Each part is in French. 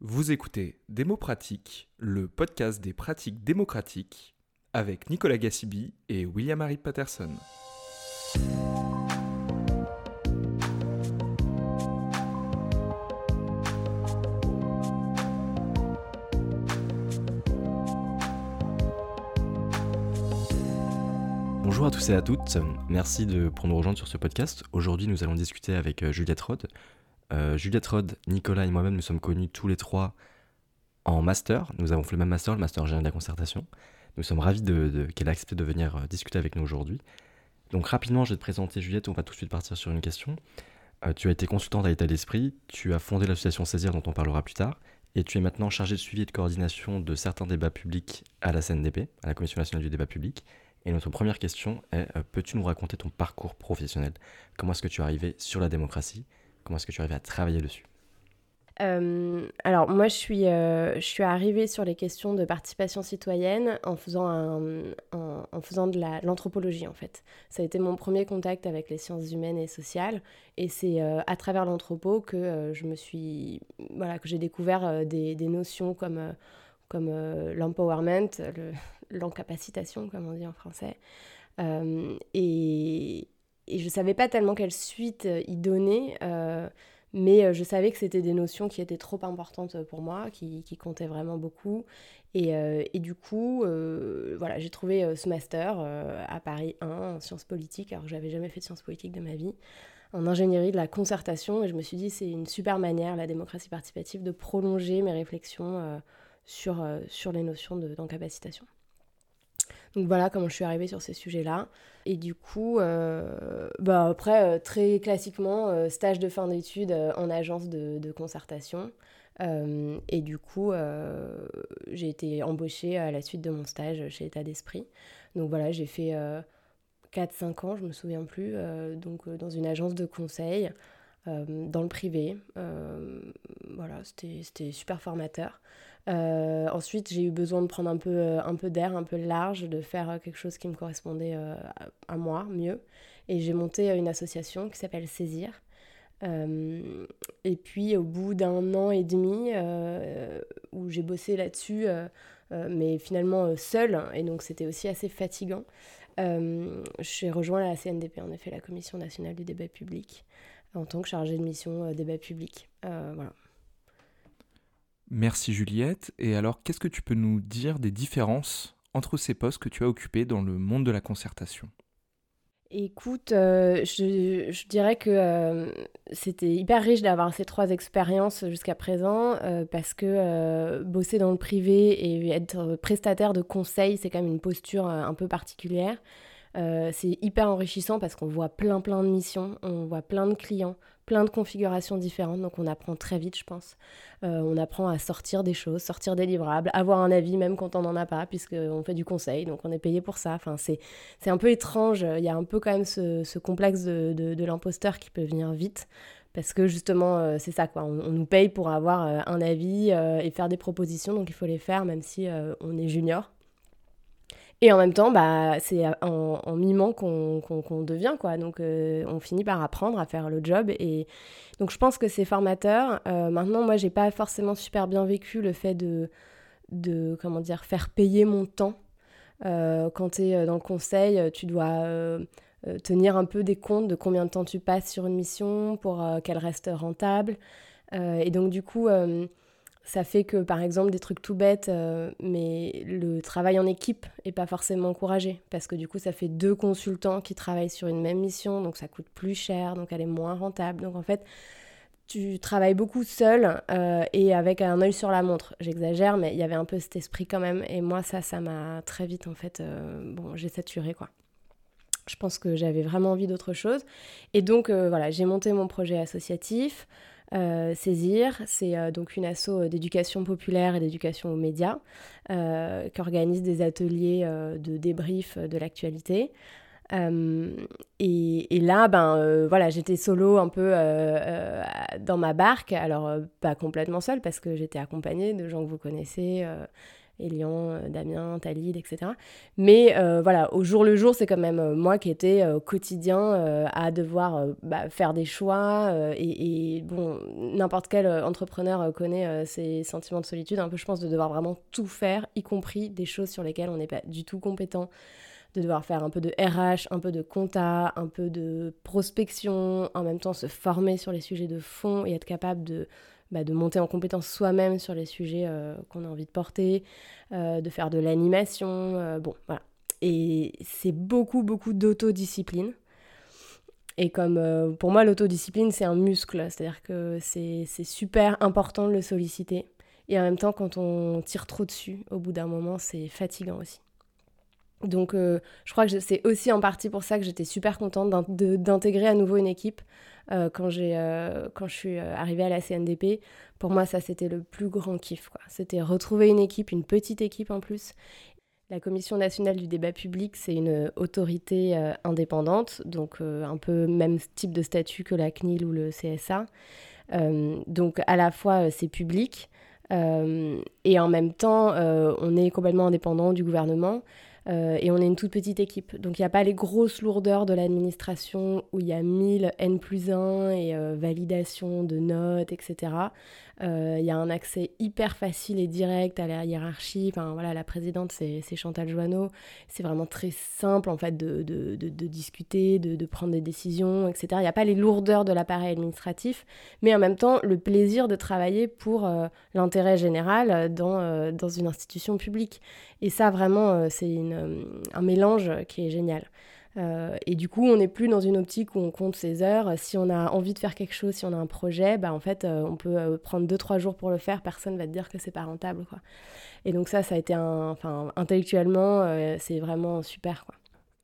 Vous écoutez Démo Pratique, le podcast des pratiques démocratiques, avec Nicolas Gassibi et William-Harry Patterson. Bonjour à tous et à toutes, merci de, nous rejoindre sur ce podcast. Aujourd'hui, nous allons discuter avec euh, Juliette Rode, euh, Juliette Rod, Nicolas et moi-même, nous sommes connus tous les trois en master. Nous avons fait le même master, le master général de la concertation. Nous sommes ravis qu'elle ait accepté de venir euh, discuter avec nous aujourd'hui. Donc rapidement, je vais te présenter Juliette, on va tout de suite partir sur une question. Euh, tu as été consultante à l'état d'esprit, tu as fondé l'association Saisir dont on parlera plus tard, et tu es maintenant chargée de suivi et de coordination de certains débats publics à la CNDP, à la Commission nationale du débat public. Et notre première question est, peux-tu nous raconter ton parcours professionnel? Comment est-ce que tu es arrivé sur la démocratie? Comment est-ce que tu arrives à travailler dessus euh, alors moi je suis, euh, je suis arrivée sur les questions de participation citoyenne en faisant, en, faisant de l'anthropologie en fait. Ça a été mon premier contact avec les sciences humaines et sociales et c'est euh, à travers l'anthropo que je me suis voilà que j'ai découvert des, des, notions comme, comme l'empowerment, l'encapacitation comme on dit en français. et, et je ne savais pas tellement quelle suite euh, y donner, euh, mais euh, je savais que c'était des notions qui étaient trop importantes pour moi, qui, qui comptaient vraiment beaucoup. Et, et du coup, voilà, j'ai trouvé ce master à Paris 1 en sciences politiques, alors que j'avais jamais fait de sciences politiques de ma vie, en ingénierie de la concertation, et je me suis dit c'est une super manière, la démocratie participative, de prolonger mes réflexions sur, sur les notions d'encapacitation. Donc voilà comment je suis arrivée sur ces sujets-là. Et du coup, euh, bah après, euh, très classiquement, euh, stage de fin d'études en agence de, concertation. et du coup, j'ai été embauchée à la suite de mon stage chez État d'Esprit. Donc voilà, j'ai fait 4-5 ans, je me souviens plus, donc dans une agence de conseil, dans le privé. voilà, c'était super formateur. Euh, ensuite, j'ai eu besoin de prendre un peu, euh, un peu d'air, un peu large, de faire euh, quelque chose qui me correspondait à moi mieux. Et j'ai monté une association qui s'appelle Saisir. et puis, au bout d'un an et demi, où j'ai bossé là-dessus, mais finalement seule, et donc c'était aussi assez fatigant, j'ai rejoint la CNDP, en effet, la Commission nationale du débat public, en tant que chargée de mission débat public. voilà. Merci Juliette. Et alors, qu'est-ce que tu peux nous dire des différences entre ces postes que tu as occupés dans le monde de la concertation? Écoute, euh, je, dirais que euh, c'était hyper riche d'avoir ces trois expériences jusqu'à présent euh, parce que bosser dans le privé et être prestataire de conseil, c'est quand même une posture un peu particulière. c'est hyper enrichissant parce qu'on voit plein plein de missions, on voit plein de clients, plein de configurations différentes, donc on apprend très vite, je pense. Euh, on apprend à sortir des choses, sortir des livrables, avoir un avis même quand on n'en a pas, puisqu'on fait du conseil, donc on est payé pour ça. Enfin, c'est, un peu étrange, il y a un peu quand même ce, complexe de, de, l'imposteur qui peut venir vite. Parce que justement, euh, c'est ça, quoi. On, nous paye pour avoir euh, un avis et faire des propositions, donc il faut les faire, même si on est junior. Et en même temps, bah, c'est en, mimant qu'on devient, quoi. Donc, euh, on finit par apprendre à faire le job. Et donc, je pense que c'est formateur. Euh, maintenant, moi, j'ai pas forcément super bien vécu le fait de, de comment dire, faire payer mon temps. Euh, quand tu es dans le conseil, tu dois tenir un peu des comptes de combien de temps tu passes sur une mission pour qu'elle reste rentable. et donc, du coup ça fait que, par exemple, des trucs tout bêtes, euh, mais le travail en équipe n'est pas forcément encouragé. Parce que du coup, ça fait deux consultants qui travaillent sur une même mission, donc ça coûte plus cher, donc elle est moins rentable. Donc en fait, tu travailles beaucoup seul euh, et avec un œil sur la montre. J'exagère, mais il y avait un peu cet esprit quand même. Et moi, ça, ça m'a très vite, en fait, euh, bon, j'ai saturé, quoi. Je pense que j'avais vraiment envie d'autre chose. Et donc, voilà, j'ai monté mon projet associatif. Euh, Saisir, c'est euh, donc une asso euh, d'éducation populaire et d'éducation aux médias qui organise des ateliers de débrief de l'actualité. Et, là, ben voilà, j'étais solo un peu dans ma barque, alors pas complètement seule parce que j'étais accompagnée de gens que vous connaissez Elian, euh, Damien, Talid, etc. Mais euh, voilà, au jour le jour, c'est quand même euh, moi qui étais au quotidien à devoir bah, faire des choix. Et, bon, n'importe quel entrepreneur connaît ces sentiments de solitude, un peu, je pense, de devoir vraiment tout faire, y compris des choses sur lesquelles on n'est pas du tout compétent de devoir faire un peu de RH, un peu de compta, un peu de prospection, en même temps se former sur les sujets de fond et être capable de bah, de monter en compétence soi-même sur les sujets euh, qu'on a envie de porter, euh, de faire de l'animation, euh, bon, voilà. Et c'est beaucoup, beaucoup d'autodiscipline. Et comme pour moi, l'autodiscipline, c'est un muscle, c'est-à-dire que c'est super important de le solliciter. Et en même temps, quand on tire trop dessus, au bout d'un moment, c'est fatigant aussi. Donc je crois que c'est aussi en partie pour ça que j'étais super contente d'intégrer à nouveau une équipe euh, quand, j'ai, euh, quand je suis euh, arrivée à la CNDP. Pour moi, ça, c'était le plus grand kiff. C'était retrouver une équipe, une petite équipe en plus. La Commission nationale du débat public, c'est une autorité indépendante, donc un peu même type de statut que la CNIL ou le CSA. donc à la fois, c'est public. et en même temps, on est complètement indépendant du gouvernement. Euh, et on est une toute petite équipe. Donc il n'y a pas les grosses lourdeurs de l'administration où il y a 1000 N plus 1 et euh, validation de notes, etc. Euh, il y a un accès hyper facile et direct à la hiérarchie. Enfin voilà, la présidente c'est Chantal Joanneau. C'est vraiment très simple en fait de, discuter, de, prendre des décisions, etc. Il n'y a pas les lourdeurs de l'appareil administratif, mais en même temps le plaisir de travailler pour l'intérêt général dans, dans une institution publique. Et ça vraiment c'est un mélange qui est génial. Euh, et du coup, on n'est plus dans une optique où on compte ses heures. Si on a envie de faire quelque chose, si on a un projet, bah, en fait, euh, on peut euh, prendre 2-3 jours pour le faire. Personne va te dire que c'est pas rentable. Quoi. Et donc ça, ça a été un... Enfin, intellectuellement, c'est vraiment super. Quoi.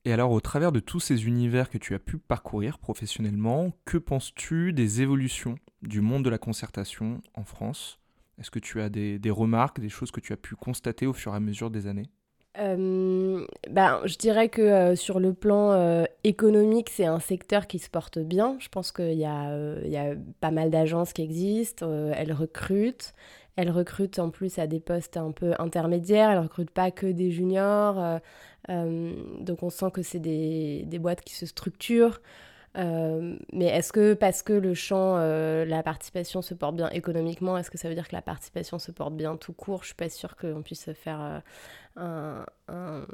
Et alors, au travers de tous ces univers que tu as pu parcourir professionnellement, que penses-tu des évolutions du monde de la concertation en France? Est-ce que tu as des, des remarques, des choses que tu as pu constater au fur et à mesure des années? Euh, ben, je dirais que euh, sur le plan euh, économique, c'est un secteur qui se porte bien. Je pense qu'il y, a, pas mal d'agences qui existent, elles recrutent. Elles recrutent en plus à des postes un peu intermédiaires, elles recrutent pas que des juniors. donc on sent que c'est des, boîtes qui se structurent. Euh, mais est-ce que parce que le champ, euh, la participation se porte bien économiquement, est-ce que ça veut dire que la participation se porte bien tout court? Je suis pas sûre qu'on puisse faire euh,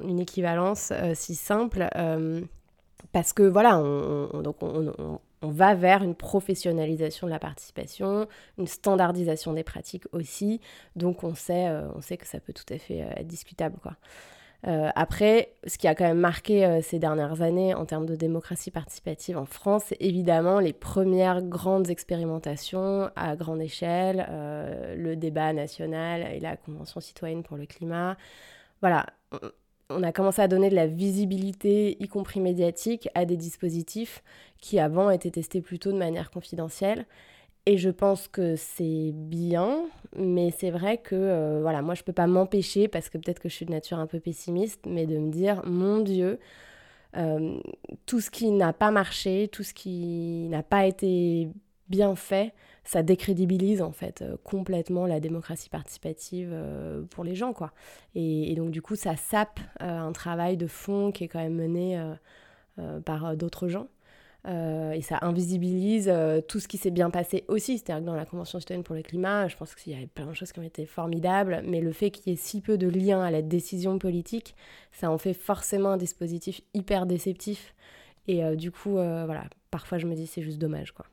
une équivalence si simple. parce que voilà, on, donc on, va vers une professionnalisation de la participation, une standardisation des pratiques aussi. Donc on sait, on sait que ça peut tout à fait être discutable. quoi. Euh, après, ce qui a quand même marqué euh, ces dernières années en termes de démocratie participative en France, c'est évidemment les premières grandes expérimentations à grande échelle, euh, le débat national et la Convention citoyenne pour le climat. Voilà, on a commencé à donner de la visibilité, y compris médiatique, à des dispositifs qui avant étaient testés plutôt de manière confidentielle. Et je pense que c'est bien, mais c'est vrai que euh, voilà, moi je peux pas m'empêcher, parce que peut-être que je suis de nature un peu pessimiste, mais de me dire, mon Dieu, euh, tout ce qui n'a pas marché, tout ce qui n'a pas été bien fait, ça décrédibilise en fait euh, complètement la démocratie participative pour les gens quoi. Et, et, donc du coup ça sape un travail de fond qui est quand même mené par d'autres gens. Euh, et ça invisibilise euh, tout ce qui s'est bien passé aussi. C'est-à-dire que dans la Convention citoyenne pour le climat, je pense qu'il y avait plein de choses qui ont été formidables, mais le fait qu'il y ait si peu de liens à la décision politique, ça en fait forcément un dispositif hyper déceptif. Et euh, du coup, voilà, parfois je me dis c'est juste dommage, quoi.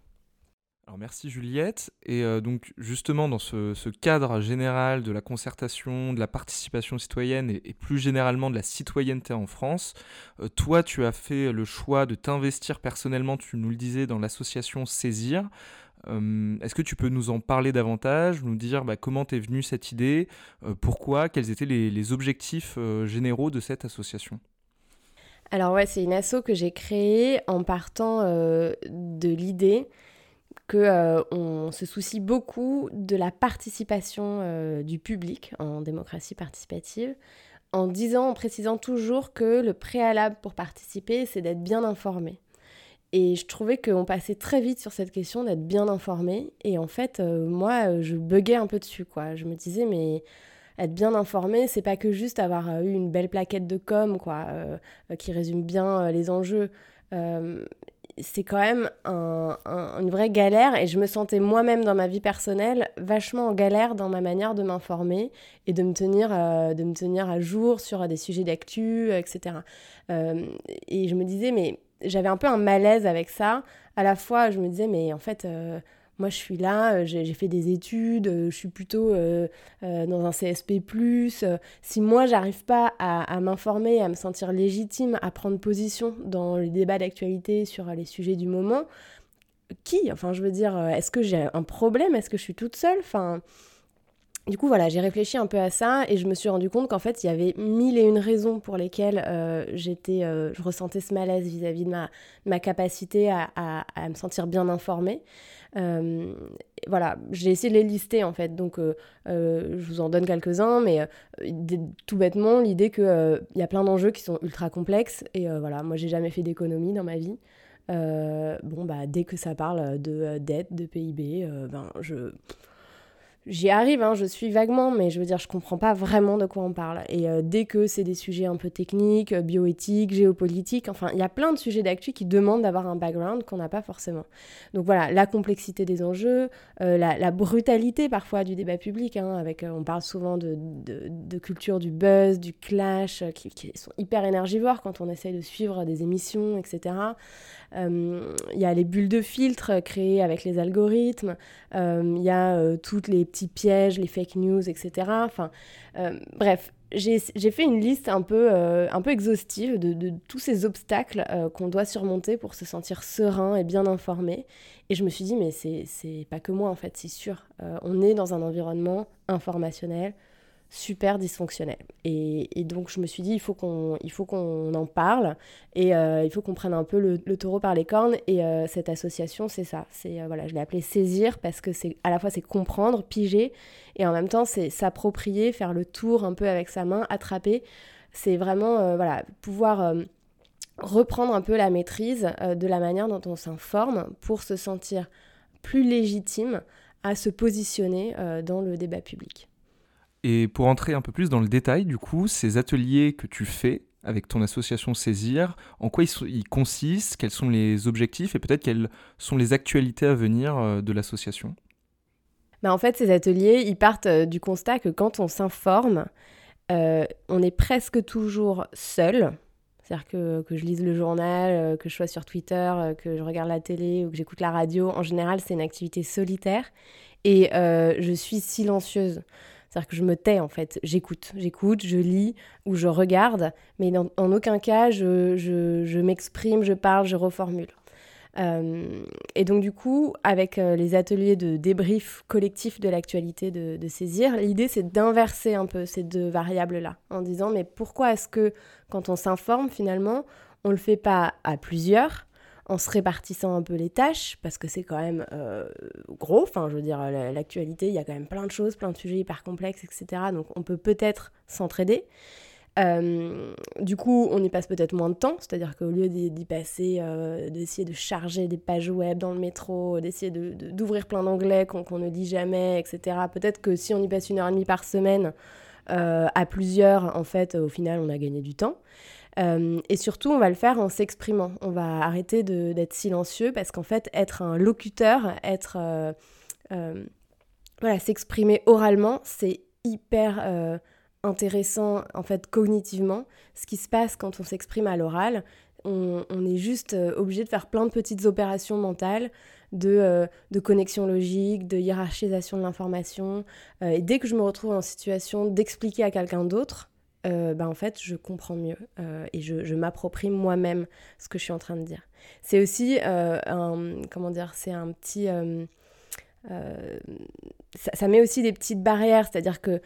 Alors merci Juliette. Et euh, donc justement dans ce, cadre général de la concertation, de la participation citoyenne et, plus généralement de la citoyenneté en France, euh, toi tu as fait le choix de t'investir personnellement, tu nous le disais, dans l'association Saisir. Euh, est-ce que tu peux nous en parler davantage, nous dire bah, comment t'es venue cette idée, pourquoi, quels étaient les, les objectifs généraux de cette association? Alors ouais, c'est une asso que j'ai créée en partant de l'idée qu'on euh, se soucie beaucoup de la participation euh, du public en démocratie participative, en disant, en précisant toujours que le préalable pour participer, c'est d'être bien informé. Et je trouvais qu'on passait très vite sur cette question d'être bien informé. Et en fait, euh, moi, je buguais un peu dessus, quoi. Je me disais, mais être bien informé, c'est pas que juste avoir eu une belle plaquette de com, quoi, qui résume bien les enjeux c'est quand même une vraie galère et je me sentais moi-même dans ma vie personnelle vachement en galère dans ma manière de m'informer et de me tenir, euh, de me tenir à jour sur des sujets d'actu, etc. Euh, et je me disais, mais j'avais un peu un malaise avec ça. À la fois, je me disais, mais en fait, euh, moi, je suis là, euh, j'ai fait des études, euh, je suis plutôt euh, dans un CSP. Si moi, j'arrive pas à, m'informer, à me sentir légitime, à prendre position dans les débats d'actualité sur les sujets du moment, qui? Enfin, je veux dire, est-ce que j'ai un problème? Est-ce que je suis toute seule? Du coup, voilà, j'ai réfléchi un peu à ça et je me suis rendu compte qu'en fait, il y avait mille et une raisons pour lesquelles j'étais, je ressentais ce malaise vis-à-vis de ma, capacité à, me sentir bien informée. Euh, voilà, j'ai essayé de les lister en fait, donc euh, euh, je vous en donne quelques-uns, mais tout bêtement, l'idée qu'il y a plein d'enjeux qui sont ultra complexes, et voilà, moi j'ai jamais fait d'économie dans ma vie. bon, bah, dès que ça parle de dette, de PIB, ben, je, J'y arrive, hein, je suis vaguement, mais je veux dire, je comprends pas vraiment de quoi on parle. Et euh, dès que c'est des sujets un peu techniques, euh, bioéthiques, géopolitiques, enfin, il y a plein de sujets d'actu qui demandent d'avoir un background qu'on n'a pas forcément. Donc voilà, la complexité des enjeux, euh, la, brutalité parfois du débat public, hein, avec, on parle souvent de, de, culture du buzz, du clash, qui, sont hyper énergivores quand on essaye de suivre des émissions, etc. Il y a les bulles de filtre créées avec les algorithmes, il y a toutes les pièges, les fake news, etc. Enfin, euh, bref, j'ai fait une liste un peu, euh, un peu exhaustive de, tous ces obstacles euh, qu'on doit surmonter pour se sentir serein et bien informé. Et je me suis dit, mais c'est pas que moi en fait, c'est sûr. on est dans un environnement informationnel super dysfonctionnel. Et, donc je me suis dit, il faut qu'on qu'on en parle et euh, il faut qu'on prenne un peu le, taureau par les cornes. Et euh, cette association, c'est ça. C'est euh, voilà, je l'ai appelé saisir parce que c'est à la fois c'est comprendre, piger, et en même temps c'est s'approprier, faire le tour un peu avec sa main, attraper. C'est vraiment voilà pouvoir reprendre un peu la maîtrise de la manière dont on s'informe pour se sentir plus légitime à se positionner dans le débat public. Et pour entrer un peu plus dans le détail, du coup, ces ateliers que tu fais avec ton association Saisir, en quoi ils, consistent, quels sont les objectifs et peut-être quelles sont les actualités à venir euh, de l'association? Bah En fait, ces ateliers, ils partent euh, du constat que quand on s'informe, euh, on est presque toujours seul. C'est-à-dire que, que, je lise le journal, que je sois sur Twitter, que je regarde la télé ou que j'écoute la radio. En général, c'est une activité solitaire et je suis silencieuse. C'est-à-dire que je me tais en fait, j'écoute, j'écoute, je lis ou je regarde, mais en aucun cas je, je, m'exprime, je parle, je reformule. Euh, et donc du coup, avec euh, les ateliers de débrief collectif de l'actualité de, de, Saisir, l'idée c'est d'inverser un peu ces deux variables-là, en disant mais pourquoi est-ce que quand on s'informe finalement, on le fait pas à plusieurs en se répartissant un peu les tâches, parce que c'est quand même euh, gros, enfin je veux dire, l'actualité, il y a quand même plein de choses, plein de sujets hyper complexes, etc. Donc on peut peut-être s'entraider. Euh, du coup, on y passe peut-être moins de temps, c'est-à-dire qu'au lieu d'y passer, euh, d'essayer de charger des pages web dans le métro, d'essayer d'ouvrir plein d'anglais qu'on ne lit jamais, etc., peut-être que si on y passe une heure et demie par semaine, à plusieurs, en fait, au final, on a gagné du temps. Euh, et surtout, on va le faire en s'exprimant. On va arrêter d'être silencieux parce qu'en fait, être un locuteur, être euh, euh, voilà, s'exprimer oralement, c'est hyper intéressant en fait cognitivement. Ce qui se passe quand on s'exprime à l'oral, on, est juste obligé de faire plein de petites opérations mentales. De, de connexion logique, de hiérarchisation de l'information. et dès que je me retrouve en situation d'expliquer à quelqu'un d'autre, euh, bah, en fait, je comprends mieux euh, et je, m'approprie moi-même ce que je suis en train de dire. C'est aussi euh, un, comment dire, c'est un petit, ça, met aussi des petites barrières, c'est-à-dire que,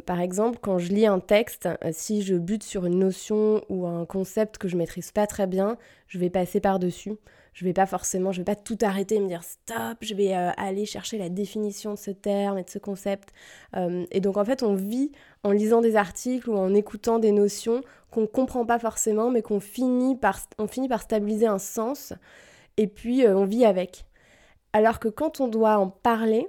par exemple, quand je lis un texte, si je bute sur une notion ou un concept que je maîtrise pas très bien, je vais passer par-dessus je vais pas forcément, je vais pas tout arrêter et me dire stop, je vais euh, aller chercher la définition de ce terme et de ce concept. Euh, et donc en fait, on vit en lisant des articles ou en écoutant des notions qu'on comprend pas forcément, mais qu'on finit par, on finit par stabiliser un sens et puis euh, on vit avec. Alors que quand on doit en parler,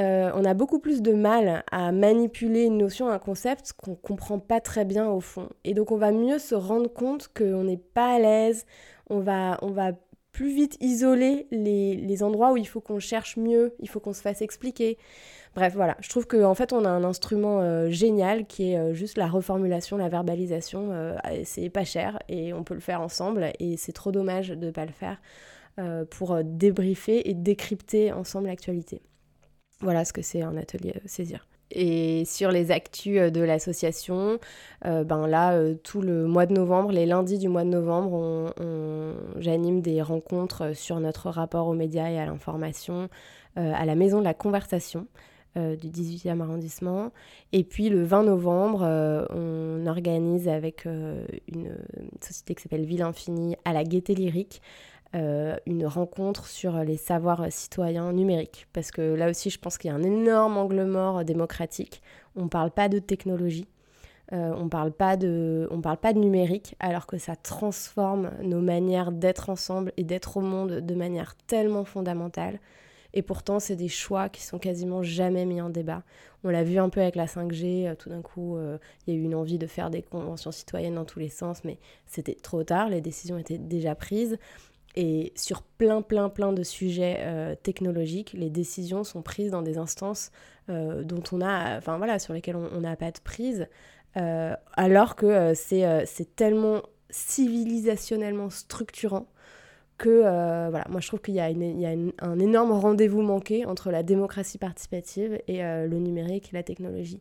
euh, on a beaucoup plus de mal à manipuler une notion, un concept qu'on comprend pas très bien au fond. Et donc on va mieux se rendre compte qu'on n'est pas à l'aise, on va, on va plus vite isoler les, les endroits où il faut qu'on cherche mieux, il faut qu'on se fasse expliquer. Bref, voilà, je trouve qu'en en fait on a un instrument euh, génial qui est euh, juste la reformulation, la verbalisation. c'est pas cher et on peut le faire ensemble et c'est trop dommage de ne pas le faire pour débriefer et décrypter ensemble l'actualité. Voilà ce que c'est un atelier euh, saisir. Et sur les actus euh, de l'association, euh, ben là, tout le mois de novembre, les lundis du mois de novembre, j'anime des rencontres sur notre rapport aux médias et à l'information à la Maison de la Conversation du 18e arrondissement. Et puis le 20 novembre, on organise avec une société qui s'appelle Ville Infinie à la Gaieté Lyrique euh, une rencontre sur les savoirs citoyens numériques. Parce que là aussi, je pense qu'il y a un énorme angle mort démocratique. On ne parle pas de technologie, euh, on ne parle, pas de, parle pas de numérique, alors que ça transforme nos manières d'être ensemble et d'être au monde de manière tellement fondamentale. Et pourtant, c'est des choix qui sont quasiment jamais mis en débat. On l'a vu un peu avec la 5G, euh, tout d'un coup, il y a eu une envie de faire des conventions citoyennes dans tous les sens, mais c'était trop tard, les décisions étaient déjà prises. Et sur plein, plein, plein de sujets euh, technologiques, les décisions sont prises dans des instances euh, dont on a, enfin voilà, sur lesquelles on n'a pas de prise, euh, alors que c'est tellement civilisationnellement structurant que, voilà, moi je trouve qu'il y a, il y a un énorme rendez-vous manqué entre la démocratie participative et le numérique et la technologie.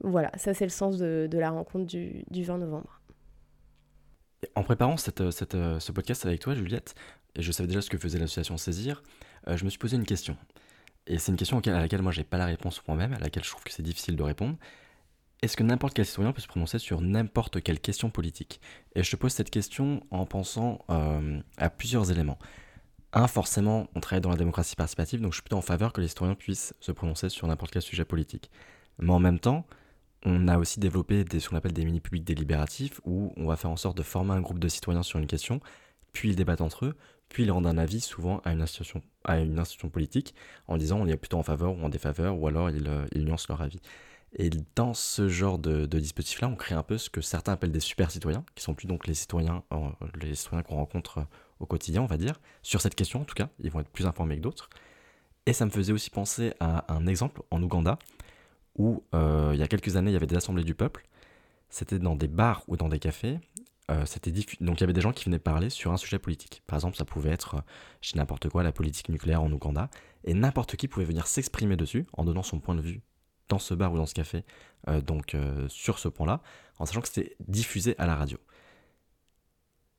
Voilà, ça c'est le sens de, de la rencontre du, du 20 novembre. En préparant euh, euh, ce podcast avec toi, Juliette, et je savais déjà ce que faisait l'association Saisir, euh, je me suis posé une question. Et c'est une question à laquelle moi j'ai pas la réponse moi-même, à laquelle je trouve que c'est difficile de répondre. Est-ce que n'importe quel citoyen peut se prononcer sur n'importe quelle question politique? Et je te pose cette question en pensant à plusieurs éléments. Un, forcément, on travaille dans la démocratie participative, donc je suis plutôt en faveur que les citoyens puissent se prononcer sur n'importe quel sujet politique. Mais en même temps, on a aussi développé des, ce qu'on appelle des mini-publics délibératifs, où on va faire en sorte de former un groupe de citoyens sur une question, puis ils débattent entre eux, puis ils rendent un avis souvent à une institution, à une institution politique, en disant on est plutôt en faveur ou en défaveur, ou alors ils, euh, nuancent leur avis. Et dans ce genre de, dispositif-là, on crée un peu ce que certains appellent des super citoyens, qui sont plus donc les citoyens, les citoyens qu'on rencontre euh, au quotidien, on va dire, sur cette question en tout cas, ils vont être plus informés que d'autres. Et ça me faisait aussi penser à un exemple en Ouganda, où euh, il y a quelques années, il y avait des assemblées du peuple. C'était dans des bars ou dans des cafés. Euh, c'était Donc il y avait des gens qui venaient parler sur un sujet politique. Par exemple, ça pouvait être, chez euh, n'importe quoi, la politique nucléaire en Ouganda. Et n'importe qui pouvait venir s'exprimer dessus en donnant son point de vue dans ce bar ou dans ce café, donc sur ce point-là, en sachant que c'était diffusé à la radio.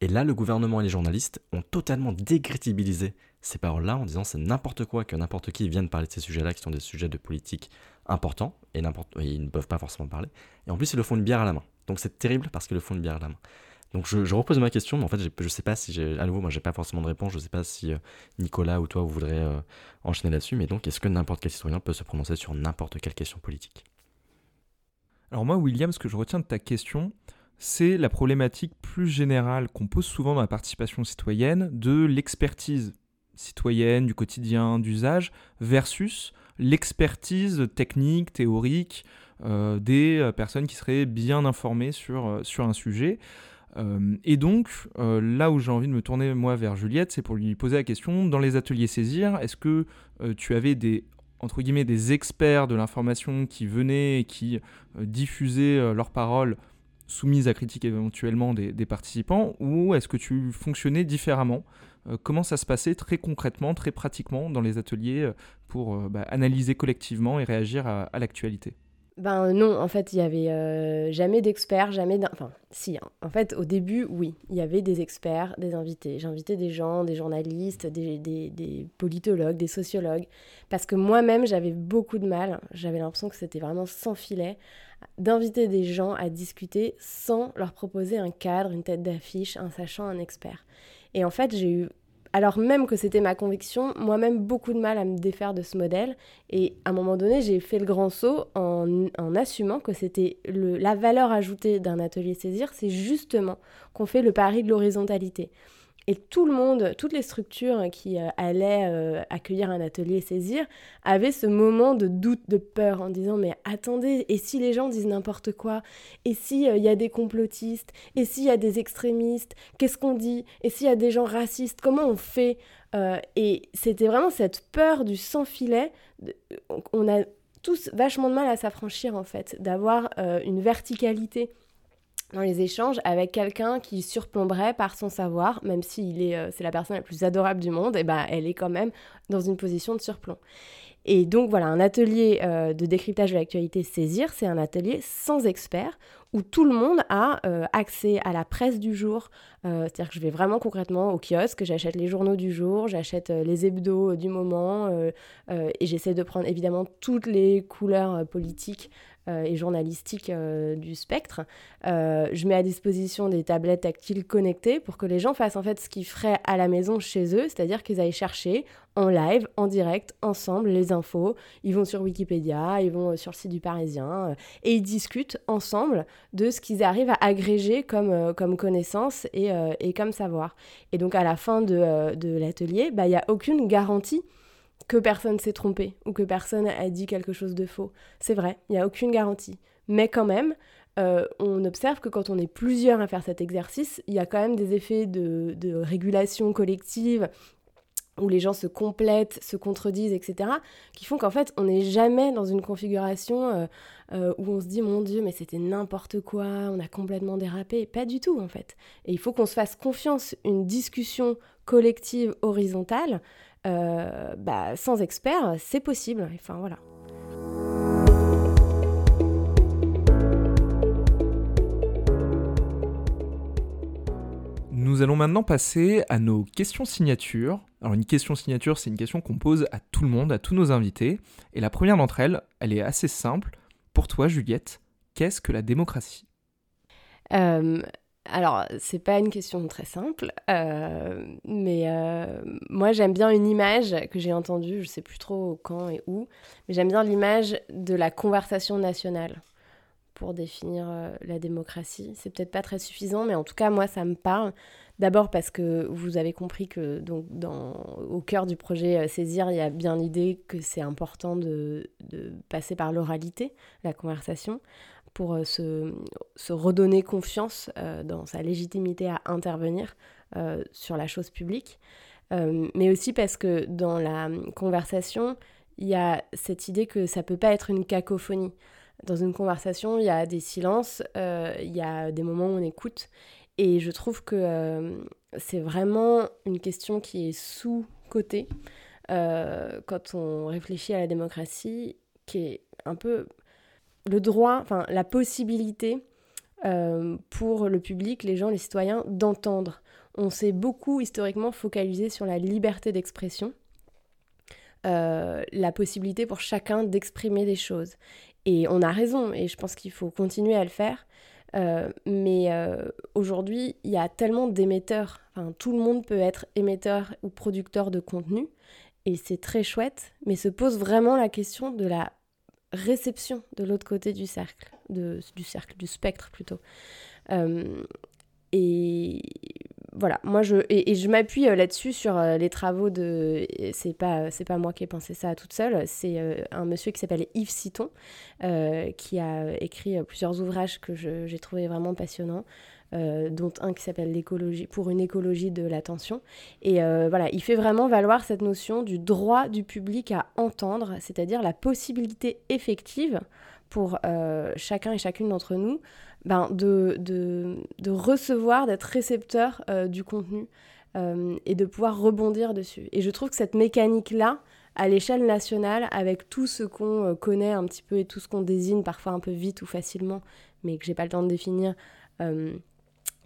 Et là, le gouvernement et les journalistes ont totalement décrédibilisé ces paroles-là en disant c'est n'importe quoi que n'importe qui vienne parler de ces sujets-là qui sont des sujets de politique importants et, ils ne peuvent pas forcément parler. Et en plus, ils le font une bière à la main. Donc c'est terrible parce qu'ils le font une bière à la main. Donc je, repose ma question, mais en fait, je ne sais pas si j'ai. À nouveau, moi, j'ai pas forcément de réponse. Je ne sais pas si euh, Nicolas ou toi, vous voudrez euh, enchaîner là-dessus. Mais donc, est-ce que n'importe quel citoyen peut se prononcer sur n'importe quelle question politique? Alors, moi, William, ce que je retiens de ta question, c'est la problématique plus générale qu'on pose souvent dans la participation citoyenne de l'expertise citoyenne, du quotidien, d'usage, versus l'expertise technique, théorique euh, des euh, personnes qui seraient bien informées sur, euh, un sujet. et donc, là où j'ai envie de me tourner moi vers Juliette, c'est pour lui poser la question, dans les ateliers saisir, est-ce que tu avais des experts de l'information qui venaient et qui diffusaient leurs paroles soumises à critique éventuellement des, participants, ou est-ce que tu fonctionnais différemment comment ça se passait très concrètement, très pratiquement dans les ateliers euh, pour euh, bah, analyser collectivement et réagir à, l'actualité? Ben non, en fait, il y avait jamais d'experts, jamais... Enfin, si, hein. en fait, au début, oui, il y avait des experts, des invités. J'invitais des gens, des journalistes, des, des, politologues, des sociologues, parce que moi-même, j'avais beaucoup de mal, j'avais l'impression que c'était vraiment sans filet, d'inviter des gens à discuter sans leur proposer un cadre, une tête d'affiche, un sachant, un expert. Et en fait, j'ai eu, alors même que c'était ma conviction, moi-même beaucoup de mal à me défaire de ce modèle. Et à un moment donné, j'ai fait le grand saut en, assumant que c'était la valeur ajoutée d'un atelier saisir, c'est justement qu'on fait le pari de l'horizontalité. Et tout le monde, toutes les structures qui euh, allaient euh, accueillir un atelier saisir, avaient ce moment de doute, de peur, en disant mais attendez, et si les gens disent n'importe quoi? Et s'il y a des complotistes? Et s'il y a des extrémistes? Qu'est-ce qu'on dit? Et s'il y a des gens racistes? Comment on fait? Et c'était vraiment cette peur du sans-filet. On a tous vachement de mal à s'affranchir en fait, d'avoir une verticalité dans les échanges avec quelqu'un qui surplomberait par son savoir, même si est, euh, c'est la personne la plus adorable du monde, et ben elle est quand même dans une position de surplomb. Et donc voilà, un atelier euh, de décryptage de l'actualité Saisir, c'est un atelier sans experts où tout le monde a euh, accès à la presse du jour. C'est-à-dire que je vais vraiment concrètement au kiosque, j'achète les journaux du jour, j'achète les hebdos du moment et j'essaie de prendre évidemment toutes les couleurs politiques et journalistique euh, du spectre. Euh, je mets à disposition des tablettes tactiles connectées pour que les gens fassent en fait ce qu'ils feraient à la maison chez eux, c'est-à-dire qu'ils aillent chercher en live, en direct, ensemble, les infos. Ils vont sur Wikipédia, ils vont sur le site du Parisien, et ils discutent ensemble de ce qu'ils arrivent à agréger comme, comme connaissances et, et, comme savoir. Et donc à la fin de, de l'atelier, bah, il n'y a aucune garantie que personne s'est trompé ou que personne a dit quelque chose de faux. C'est vrai, il n'y a aucune garantie. Mais quand même, euh, on observe que quand on est plusieurs à faire cet exercice, il y a quand même des effets de, régulation collective où les gens se complètent, se contredisent, etc., qui font qu'en fait, on n'est jamais dans une configuration euh, euh, où on se dit, mon Dieu, mais c'était n'importe quoi, on a complètement dérapé. Pas du tout, en fait. Et il faut qu'on se fasse confiance, une discussion collective horizontale, euh, bah, sans expert, c'est possible. Enfin voilà. Nous allons maintenant passer à nos questions signatures. Alors une question signature, c'est une question qu'on pose à tout le monde, à tous nos invités. Et la première d'entre elles, elle est assez simple. Pour toi, Juliette, qu'est-ce que la démocratie? Euh, alors, c'est pas une question très simple, euh, mais euh, moi j'aime bien une image que j'ai entendue, je sais plus trop quand et où, mais j'aime bien l'image de la conversation nationale pour définir euh, la démocratie. C'est peut-être pas très suffisant, mais en tout cas, moi ça me parle. D'abord parce que vous avez compris que au cœur du projet Saisir, il y a bien l'idée que c'est important de passer par l'oralité, la conversation pour euh, se, redonner confiance euh, dans sa légitimité à intervenir euh, sur la chose publique, mais aussi parce que dans la conversation, il y a cette idée que ça peut pas être une cacophonie. Dans une conversation, il y a des silences, il y a des moments où on écoute, et je trouve que c'est vraiment une question qui est sous-cotée quand on réfléchit à la démocratie, qui est un peu le droit, enfin la possibilité euh, pour le public, les gens, les citoyens, d'entendre. On s'est beaucoup historiquement focalisé sur la liberté d'expression, euh, la possibilité pour chacun d'exprimer des choses. Et on a raison, et je pense qu'il faut continuer à le faire. Euh, mais aujourd'hui, il y a tellement d'émetteurs. Enfin, tout le monde peut être émetteur ou producteur de contenu, et c'est très chouette. Mais se pose vraiment la question de la réception de l'autre côté du cercle, de, du cercle, du spectre plutôt. Euh, et voilà, moi je et, je m'appuie euh, là-dessus sur euh, les travaux de c'est pas c'est pas moi qui ai pensé ça toute seule, c'est un monsieur qui s'appelle Yves Citon qui a écrit plusieurs ouvrages que j'ai trouvé vraiment passionnants. Euh, dont un qui s'appelle l'écologie pour une écologie de l'attention. Et euh, voilà, il fait vraiment valoir cette notion du droit du public à entendre, c'est-à-dire la possibilité effective pour euh, chacun et chacune d'entre nous ben, de, de, de, recevoir, d'être récepteur du contenu et de pouvoir rebondir dessus. Et je trouve que cette mécanique-là, à l'échelle nationale, avec tout ce qu'on connaît un petit peu et tout ce qu'on désigne parfois un peu vite ou facilement, mais que j'ai pas le temps de définir,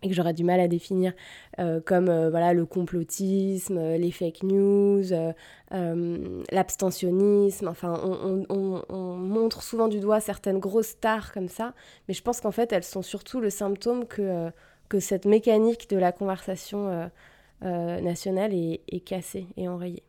et que j'aurais du mal à définir euh, comme euh, voilà le complotisme, euh, les fake news, l'abstentionnisme. Enfin, on, on, montre souvent du doigt certaines grosses stars comme ça, mais je pense qu'en fait, elles sont surtout le symptôme que, que cette mécanique de la conversation nationale est cassée et enrayée.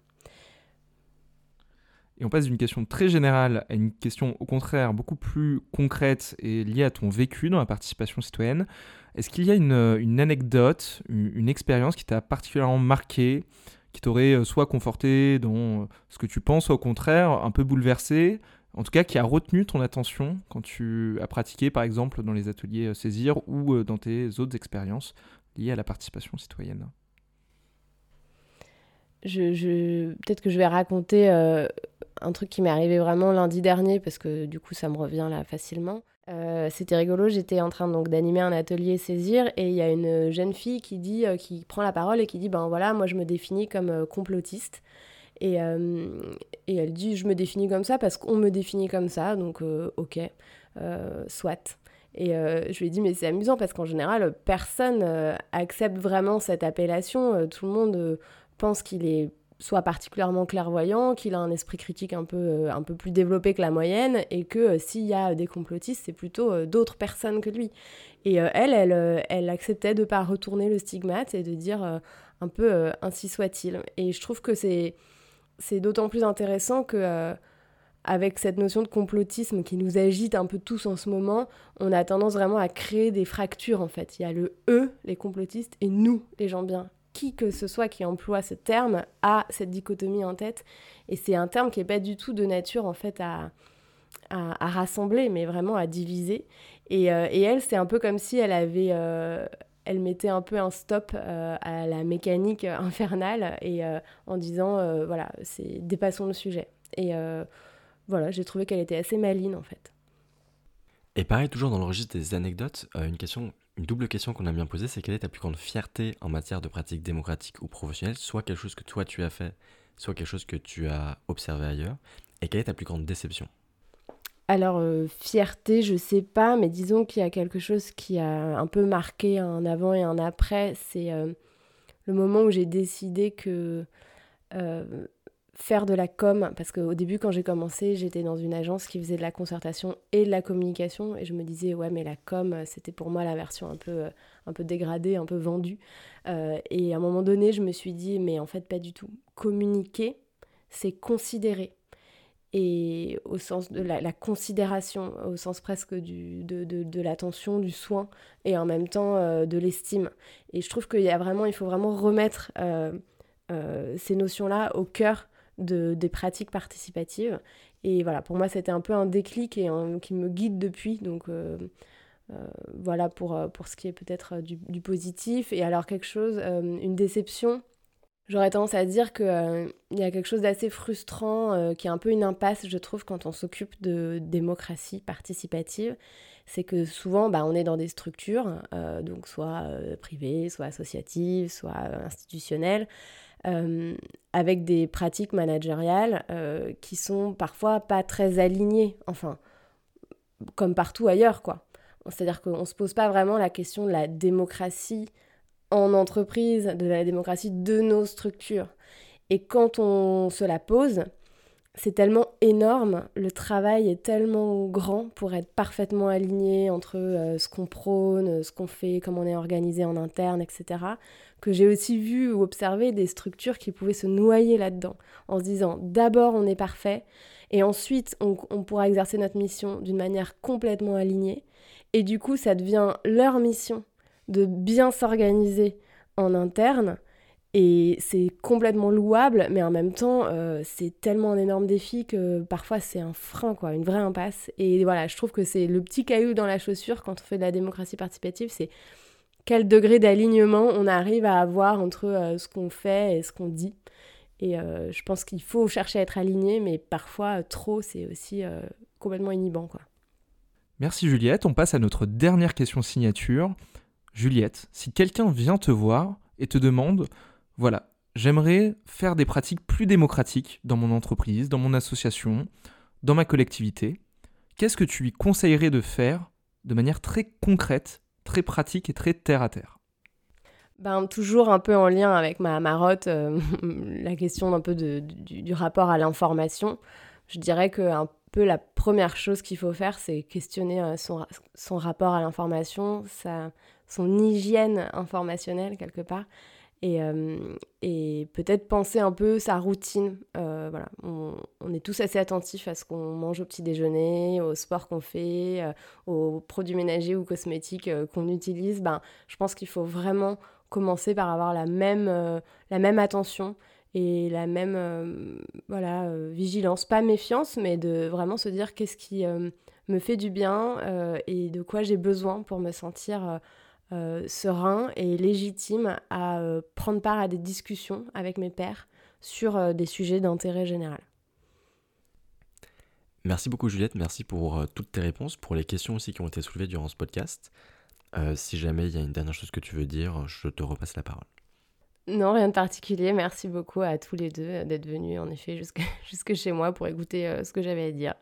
et on passe d'une question très générale à une question au contraire beaucoup plus concrète et liée à ton vécu dans la participation citoyenne, est-ce qu'il y a une, anecdote, une, expérience qui t'a particulièrement marqué, qui t'aurait euh, soit conforté dans ce que tu penses, soit au contraire un peu bouleversé, en tout cas qui a retenu ton attention quand tu as pratiqué par exemple dans les ateliers euh, Saisir ou euh, dans tes autres expériences liées à la participation citoyenne? Je, Peut-être que je vais raconter un truc qui m'est arrivé vraiment lundi dernier parce que du coup ça me revient là facilement. Euh, c'était rigolo, j'étais en train donc d'animer un atelier saisir et il y a une jeune fille qui dit, euh, qui prend la parole et qui dit ben voilà moi je me définis comme euh, complotiste. Et, et, elle dit je me définis comme ça parce qu'on me définit comme ça donc ok soit. Et je lui ai dit mais c'est amusant parce qu'en général personne accepte vraiment cette appellation. Tout le monde pense qu'il est soit particulièrement clairvoyant, qu'il a un esprit critique un peu, euh, un peu plus développé que la moyenne, et que euh, s'il y a des complotistes, c'est plutôt euh, d'autres personnes que lui. Et elle, elle, elle acceptait de ne pas retourner le stigmate et de dire un peu ainsi soit-il. Et je trouve que c'est, c'est d'autant plus intéressant que avec cette notion de complotisme qui nous agite un peu tous en ce moment, on a tendance vraiment à créer des fractures en fait. Il y a le eux, les complotistes, et nous, les gens bien qui que ce soit qui emploie ce terme a cette dichotomie en tête. Et c'est un terme qui n'est pas du tout de nature en fait à, à, rassembler, mais vraiment à diviser. Et, euh, et elle, c'est un peu comme si elle avait... Euh, elle mettait un peu un stop euh, à la mécanique infernale et en disant voilà c'est dépassons le sujet et voilà j'ai trouvé qu'elle était assez maline en fait et pareil toujours dans le registre des anecdotes une question une double question qu'on a bien posée, c'est quelle est ta plus grande fierté en matière de pratique démocratique ou professionnelle, soit quelque chose que toi tu as fait, soit quelque chose que tu as observé ailleurs, et quelle est ta plus grande déception? Alors, euh, fierté, je sais pas, mais disons qu'il y a quelque chose qui a un peu marqué un avant et un après. C'est euh, le moment où j'ai décidé que euh, faire de la com, parce qu'au début quand j'ai commencé, j'étais dans une agence qui faisait de la concertation et de la communication, et je me disais ouais mais la com c'était pour moi la version un peu, euh, un peu dégradée, un peu vendue. Euh, et à un moment donné je me suis dit mais en fait pas du tout. Communiquer, c'est considérer. Et au sens de la, considération, au sens presque du, de, de, l'attention, du soin, et en même temps euh, de l'estime. Et je trouve qu'il y a vraiment, il faut vraiment remettre ces notions-là au cœur de, des pratiques participatives. Et voilà, pour moi, c'était un peu un déclic et qui me guide depuis. Donc euh, euh, voilà pour, euh, pour ce qui est peut-être du, positif. Et alors quelque chose, une déception. J'aurais tendance à dire qu'il il y a quelque chose d'assez frustrant, qui est un peu une impasse, je trouve, quand on s'occupe de démocratie participative. C'est que souvent, bah, on est dans des structures, donc soit privées, soit associatives, soit institutionnelles, euh, avec des pratiques managériales euh, qui sont parfois pas très alignées, enfin, comme partout ailleurs, quoi. C'est-à-dire qu'on ne se pose pas vraiment la question de la démocratie en entreprise, de la démocratie de nos structures. Et quand on se la pose, c'est tellement énorme, le travail est tellement grand pour être parfaitement aligné entre euh, ce qu'on prône, ce qu'on fait, comment on est organisé en interne, etc., que j'ai aussi vu ou observé des structures qui pouvaient se noyer là-dedans, en se disant d'abord on est parfait, et ensuite on, on pourra exercer notre mission d'une manière complètement alignée, et du coup ça devient leur mission de bien s'organiser en interne, et c'est complètement louable, mais en même temps, euh, c'est tellement un énorme défi que parfois c'est un frein, quoi, une vraie impasse. Et voilà, je trouve que c'est le petit caillou dans la chaussure quand on fait de la démocratie participative, c'est quel degré d'alignement on arrive à avoir entre euh, ce qu'on fait et ce qu'on dit. Et euh, je pense qu'il faut chercher à être aligné, mais parfois trop, c'est aussi complètement inhibant, quoi. Merci Juliette. On passe à notre dernière question signature. Juliette, si quelqu'un vient te voir et te demande voilà, j'aimerais faire des pratiques plus démocratiques dans mon entreprise, dans mon association, dans ma collectivité. Qu'est-ce que tu lui conseillerais de faire de manière très concrète, très pratique et très terre à terre? Ben, toujours un peu en lien avec ma marotte, euh, la question un peu du, rapport à l'information. Je dirais que un peu la première chose qu'il faut faire, c'est questionner euh, son, son, rapport à l'information, son hygiène informationnelle quelque part, et, et peut-être penser un peu sa routine. voilà, on, est tous assez attentifs à ce qu'on mange au petit déjeuner, au sport qu'on fait, aux produits ménagers ou cosmétiques qu'on utilise. Ben, je pense qu'il faut vraiment commencer par avoir la même, la même attention et la même euh, voilà, euh, vigilance, pas méfiance, mais de vraiment se dire qu'est-ce qui euh, me fait du bien et de quoi j'ai besoin pour me sentir serein et légitime à prendre part à des discussions avec mes pairs sur des sujets d'intérêt général. Merci beaucoup Juliette, merci pour toutes tes réponses, pour les questions aussi qui ont été soulevées durant ce podcast. si jamais il y a une dernière chose que tu veux dire, je te repasse la parole. Non, rien de particulier. Merci beaucoup à tous les deux euh, d'être venus, en effet, jusque, jusque chez moi pour écouter euh, ce que j'avais à dire.